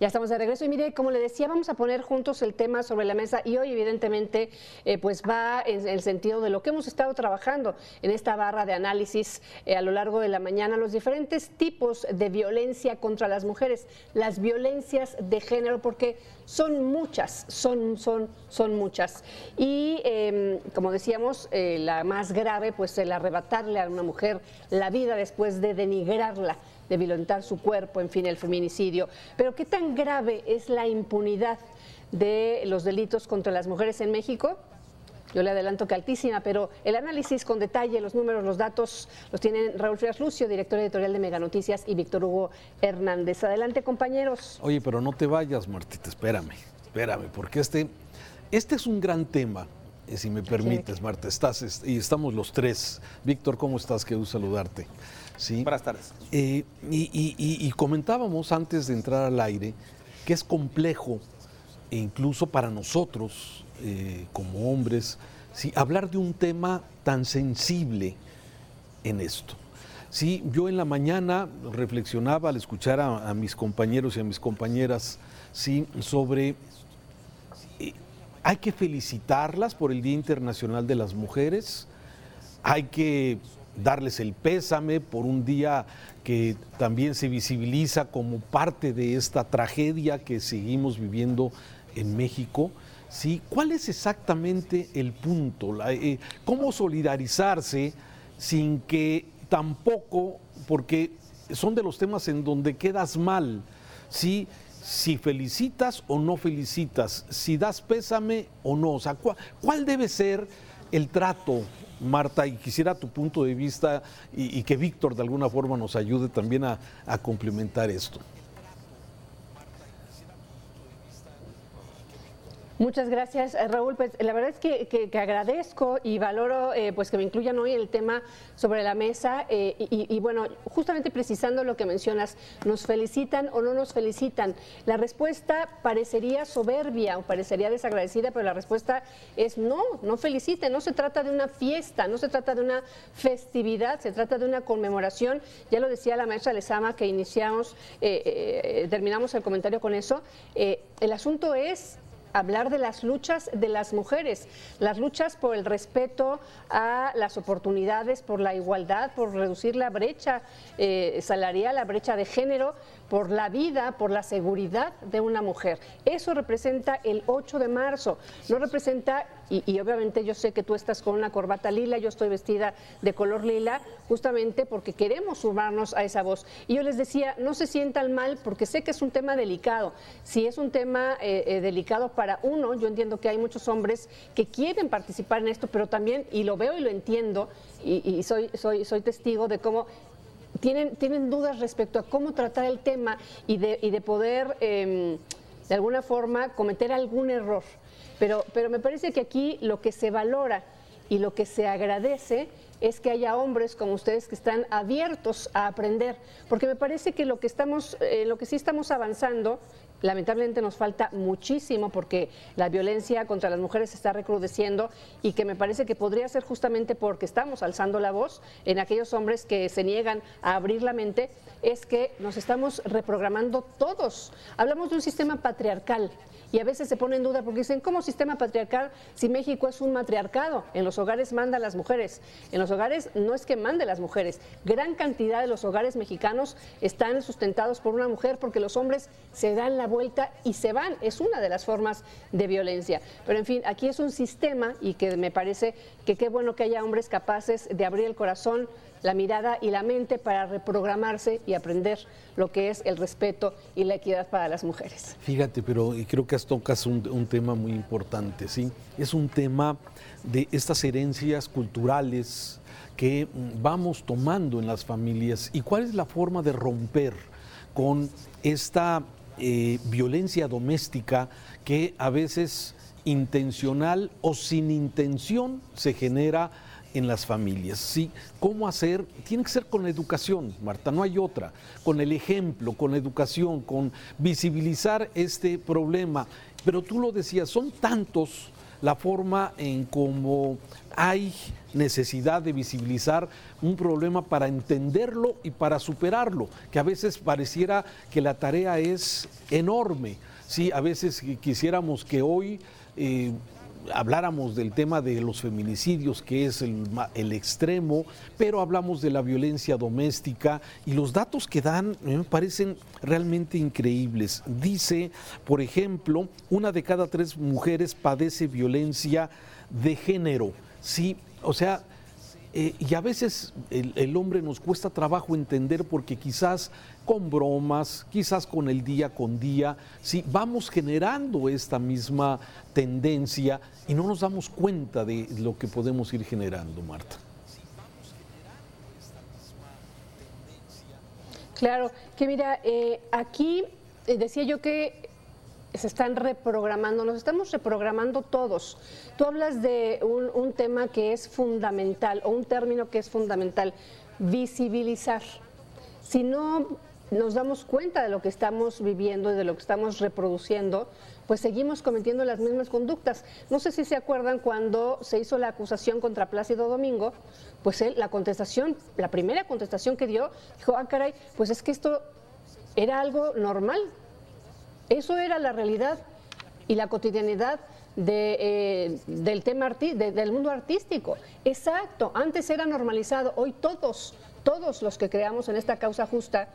Ya estamos de regreso y mire, como le decía, vamos a poner juntos el tema sobre la mesa y hoy evidentemente eh, pues va en el sentido de lo que hemos estado trabajando en esta barra de análisis eh, a lo largo de la mañana, los diferentes tipos de violencia contra las mujeres, las violencias de género, porque son muchas, son, son, son muchas. Y em, como decíamos, eh, la más grave, pues el arrebatarle a una mujer la vida después de denigrarla de violentar su cuerpo, en fin, el feminicidio. Pero ¿qué tan grave es la impunidad de los delitos contra las mujeres en México? Yo le adelanto que altísima, pero el análisis con detalle, los números, los datos, los tienen Raúl Frías Lucio, director editorial de Mega Noticias, y Víctor Hugo Hernández. Adelante, compañeros. Oye, pero no te vayas, Martita, espérame, espérame, porque este, este es un gran tema. Eh, si me permites, Marta, estás y estamos los tres. Víctor, ¿cómo estás? Qué gusto saludarte. Sí. Buenas tardes. Eh, y, comentábamos antes de entrar al aire que es complejo, e incluso para nosotros eh, como hombres, ¿sí? hablar de un tema tan sensible en esto. Sí, yo en la mañana reflexionaba al escuchar a, mis compañeros y a mis compañeras ¿sí? sobre eh, hay que felicitarlas por el Día Internacional de las Mujeres, hay que darles el pésame por un día que también se visibiliza como parte de esta tragedia que seguimos viviendo en México. ¿sí? ¿Cuál es exactamente el punto? Eh, ¿Cómo solidarizarse sin que tampoco, porque son de los temas en donde quedas mal, ¿sí? Si felicitas o no felicitas, si das pésame o no, o sea, ¿cuál debe ser el trato Marta, y quisiera tu punto de vista y, que Víctor de alguna forma nos ayude también a, a complementar esto. Muchas gracias, eh, Raúl. Pues la verdad es que, agradezco y valoro eh, pues que me incluyan hoy el tema sobre la mesa eh, y, bueno, justamente precisando lo que mencionas, ¿nos felicitan o no nos felicitan? La respuesta parecería soberbia o parecería desagradecida, pero la respuesta es no, no feliciten, no se trata de una fiesta, no se trata de una festividad, se trata de una conmemoración. Ya lo decía la maestra Lezama que iniciamos, terminamos el comentario con eso. el asunto es hablar de las luchas de las mujeres, las luchas por el respeto a las oportunidades, por la igualdad, por reducir la brecha eh, salarial, la brecha de género, por la vida, por la seguridad de una mujer. Eso representa el 8 de marzo, no representa, y, obviamente yo sé que tú estás con una corbata lila, yo estoy vestida de color lila, justamente porque queremos sumarnos a esa voz. Y yo les decía, no se sientan mal porque sé que es un tema delicado. Si es un tema eh, eh, delicado para uno, yo entiendo que hay muchos hombres que quieren participar en esto, pero también, y lo veo y lo entiendo, y, soy, soy, soy testigo de cómo tienen, tienen dudas respecto a cómo tratar el tema y de, y de poder, em, de alguna forma, cometer algún error. Pero, pero me parece que aquí lo que se valora y lo que se agradece es que haya hombres como ustedes que están abiertos a aprender, porque me parece que lo que estamos, eh, lo que sí estamos avanzando lamentablemente nos falta muchísimo porque la violencia contra las mujeres está recrudeciendo y que me parece que podría ser justamente porque estamos alzando la voz en aquellos hombres que se niegan a abrir la mente, es que nos estamos reprogramando todos. Hablamos de un sistema patriarcal y a veces se pone en duda porque dicen, ¿cómo sistema patriarcal si México es un matriarcado? En los hogares manda las mujeres. En los hogares no es que mande las mujeres. Gran cantidad de los hogares mexicanos están sustentados por una mujer porque los hombres se dan la vuelta y se van. Es una de las formas de violencia. Pero en fin, aquí es un sistema y que me parece que qué bueno que haya hombres capaces de abrir el corazón, la mirada y la mente para reprogramarse y aprender lo que es el respeto y la equidad para las mujeres. Fíjate, pero creo que tocas un, un tema muy importante, ¿sí? Es un tema de estas herencias culturales que vamos tomando en las familias y cuál es la forma de romper con esta eh, violencia doméstica que a veces intencional o sin intención se genera en las familias. ¿sí? ¿Cómo hacer? Tiene que ser con educación, Marta, no hay otra. Con el ejemplo, con educación, con visibilizar este problema. Pero tú lo decías, son tantos la forma en cómo hay necesidad de visibilizar un problema para entenderlo y para superarlo, que a veces pareciera que la tarea es enorme. Sí, a veces quisiéramos que hoy eh, habláramos del tema de los feminicidios, que es el, el, extremo, pero hablamos de la violencia doméstica y los datos que dan me parecen realmente increíbles. Dice, por ejemplo, una de cada tres mujeres padece violencia de género. Sí, o sea, eh, y a veces el, hombre nos cuesta trabajo entender porque quizás con bromas, quizás con el día con día, sí, vamos generando esta misma tendencia y no nos damos cuenta de lo que podemos ir generando, Marta. Claro, que mira, eh, aquí eh, decía yo que se están reprogramando, nos estamos reprogramando todos. Tú hablas de un, tema que es fundamental o un término que es fundamental, visibilizar. Si no nos damos cuenta de lo que estamos viviendo y de lo que estamos reproduciendo, pues seguimos cometiendo las mismas conductas. No sé si se acuerdan cuando se hizo la acusación contra Plácido Domingo, pues él, la contestación, la primera contestación que dio, dijo, ah, caray, pues es que esto era algo normal, eso era la realidad y la cotidianidad eh, del tema del mundo artístico. Exacto, antes era normalizado, hoy todos, todos los que creamos en esta causa justa,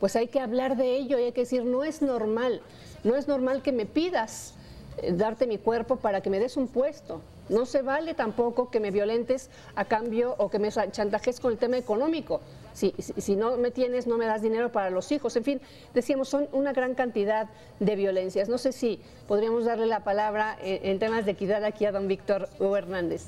pues hay que hablar de ello y hay que decir, no es normal, no es normal que me pidas eh, darte mi cuerpo para que me des un puesto. No se vale tampoco que me violentes a cambio o que me chantajes con el tema económico. Si, si, no me tienes, no me das dinero para los hijos. En fin, decíamos, son una gran cantidad de violencias. No sé si podríamos darle la palabra en, temas de equidad aquí a don Víctor Hugo Hernández.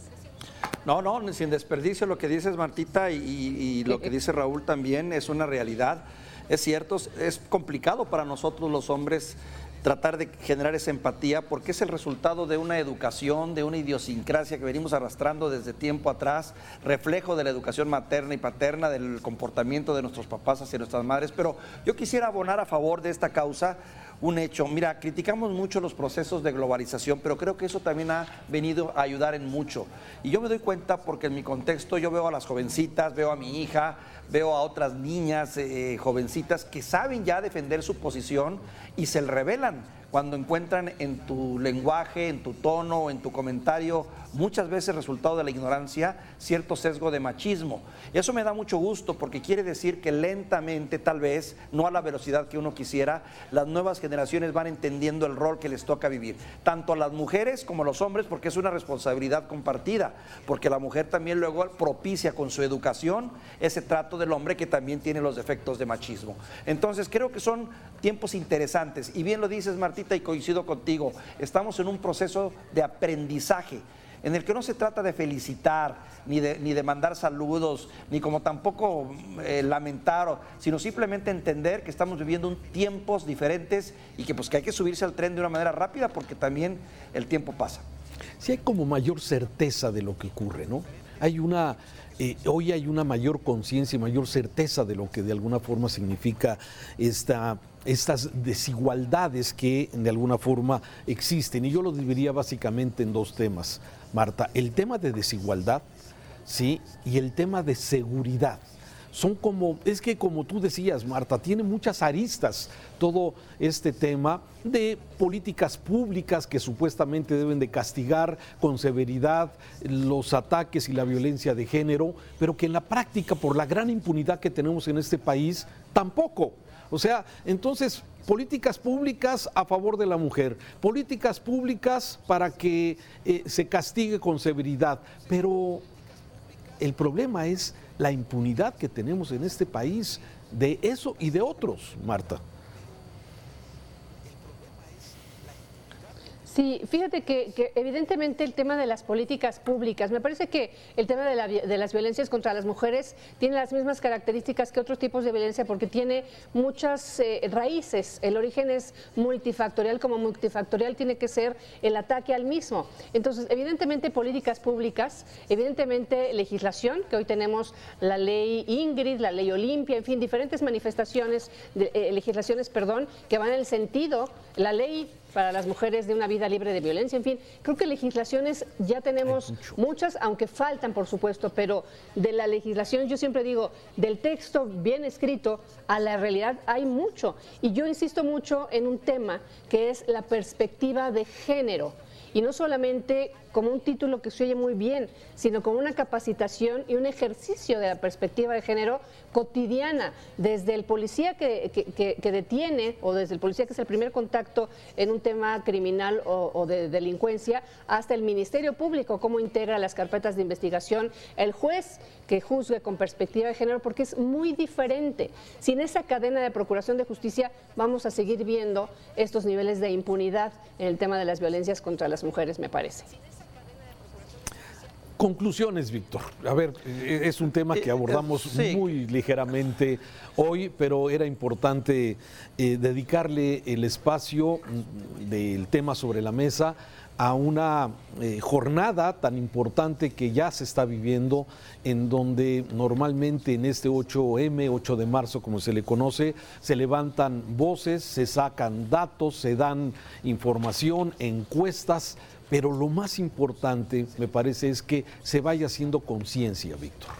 No, no, sin desperdicio lo que dices Martita y lo que dice Raúl también es una realidad. Es cierto, es complicado para nosotros los hombres tratar de generar esa empatía, porque es el resultado de una educación, de una idiosincrasia que venimos arrastrando desde tiempo atrás, reflejo de la educación materna y paterna, del comportamiento de nuestros papás hacia nuestras madres. Pero yo quisiera abonar a favor de esta causa un hecho. Mira, criticamos mucho los procesos de globalización, pero creo que eso también ha venido a ayudar en mucho. Y yo me doy cuenta porque en mi contexto yo veo a las jovencitas, veo a mi hija, veo a otras niñas eh, jovencitas que saben ya defender su posición y se revelan Amen. Cuando encuentran en tu lenguaje, en tu tono, en tu comentario, muchas veces resultado de la ignorancia, cierto sesgo de machismo. Eso me da mucho gusto porque quiere decir que lentamente, tal vez, no a la velocidad que uno quisiera, las nuevas generaciones van entendiendo el rol que les toca vivir, tanto a las mujeres como a los hombres, porque es una responsabilidad compartida, porque la mujer también luego propicia con su educación ese trato del hombre que también tiene los defectos de machismo. Entonces, creo que son tiempos interesantes. Y bien lo dices, Y coincido contigo, estamos en un proceso de aprendizaje en el que no se trata de felicitar, ni de, ni de mandar saludos, ni como tampoco eh, lamentar, sino simplemente entender que estamos viviendo tiempos diferentes y que pues que hay que subirse al tren de una manera rápida porque también el tiempo pasa. Sí hay como mayor certeza de lo que ocurre, ¿no? Hay una eh, hoy hay una mayor conciencia y mayor certeza de lo que de alguna forma significa esta, estas desigualdades que de alguna forma existen. Y yo lo dividiría básicamente en dos temas, Marta. El tema de desigualdad, ¿sí? Y el tema de seguridad son como, es que como tú decías, Marta, tiene muchas aristas todo este tema de políticas públicas que supuestamente deben de castigar con severidad los ataques y la violencia de género, pero que en la práctica, por la gran impunidad que tenemos en este país, tampoco. O sea, entonces, políticas públicas a favor de la mujer, políticas públicas para que eh, se castigue con severidad, pero el problema es la impunidad que tenemos en este país de eso y de otros, Marta. Sí, fíjate que, evidentemente el tema de las políticas públicas, me parece que el tema de, las violencias contra las mujeres tiene las mismas características que otros tipos de violencia porque tiene muchas eh, raíces. El origen es multifactorial, como multifactorial tiene que ser el ataque al mismo. Entonces, evidentemente políticas públicas, evidentemente legislación, que hoy tenemos la ley Ingrid, la ley Olimpia, en fin, diferentes manifestaciones, de, eh, legislaciones, perdón, que van en el sentido, la ley para las mujeres de una vida libre de violencia. En fin, creo que legislaciones ya tenemos muchas, aunque faltan, por supuesto, pero de la legislación, yo siempre digo, del texto bien escrito a la realidad hay mucho. Y yo insisto mucho en un tema que es la perspectiva de género y no solamente como un título que se oye muy bien, sino como una capacitación y un ejercicio de la perspectiva de género cotidiana, desde el policía que, detiene o desde el policía que es el primer contacto en un tema criminal o, de delincuencia, hasta el Ministerio Público, cómo integra las carpetas de investigación, el juez que juzgue con perspectiva de género, porque es muy diferente. Sin esa cadena de procuración de justicia vamos a seguir viendo estos niveles de impunidad en el tema de las violencias contra las me parece. Conclusiones, Víctor. A ver, eh, es un tema que eh, abordamos muy ligeramente hoy, pero era importante eh, dedicarle el espacio mm, del tema sobre la mesa a una jornada tan importante que ya se está viviendo, en donde normalmente en este 8M, 8 de marzo, como se le conoce, se levantan voces, se sacan datos, se dan información, encuestas pero lo más importante, me parece, es que se vaya haciendo conciencia, Víctor.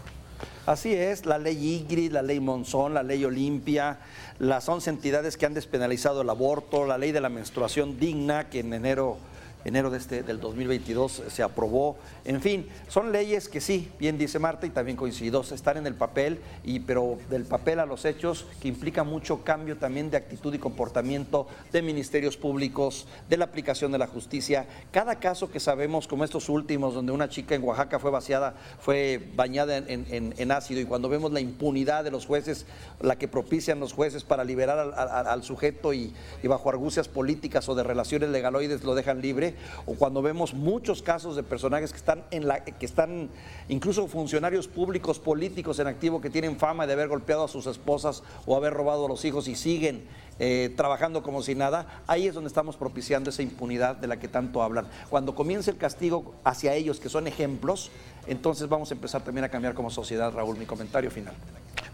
Así es, la ley Ingrid, la ley Monzón, la ley Olimpia, las 11 entidades que han despenalizado el aborto, la ley de la menstruación digna, que en enero enero de este, del 2022 se aprobó. En fin, son leyes que sí, bien dice Marta y también coincido, están en el papel, y, pero del papel a los hechos, que implica mucho cambio también de actitud y comportamiento de ministerios públicos, de la aplicación de la justicia. Cada caso que sabemos, como estos últimos, donde una chica en Oaxaca fue vaciada, fue bañada en, ácido, y cuando vemos la impunidad de los jueces, la que propician los jueces para liberar al, sujeto y, y bajo argucias políticas o de relaciones legaloides lo dejan libre, o cuando vemos muchos casos de personajes que están en la que están incluso funcionarios públicos políticos en activo que tienen fama de haber golpeado a sus esposas o haber robado a los hijos y siguen eh, trabajando como si nada, ahí es donde estamos propiciando esa impunidad de la que tanto hablan. Cuando comience el castigo hacia ellos, que son ejemplos, entonces vamos a empezar también a cambiar como sociedad, Raúl. Mi comentario final.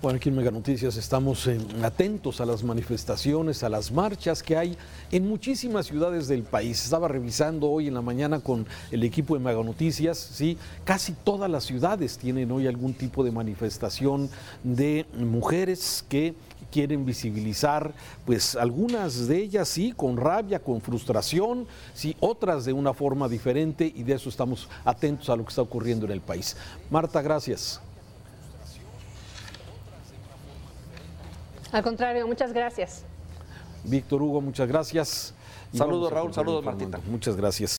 Bueno, aquí en Mega Noticias estamos eh, atentos a las manifestaciones, a las marchas que hay en muchísimas ciudades del país. Estaba revisando hoy en la mañana con el equipo de Mega Noticias, ¿sí? casi todas las ciudades tienen hoy algún tipo de manifestación de mujeres que quieren visibilizar, pues algunas de ellas sí, con rabia, con frustración, sí, otras de una forma diferente y de eso estamos atentos a lo que está ocurriendo en el país. Marta, gracias. Al contrario, muchas gracias. Víctor Hugo, muchas gracias. Saludos Raúl, saludos Martita. Muchas gracias.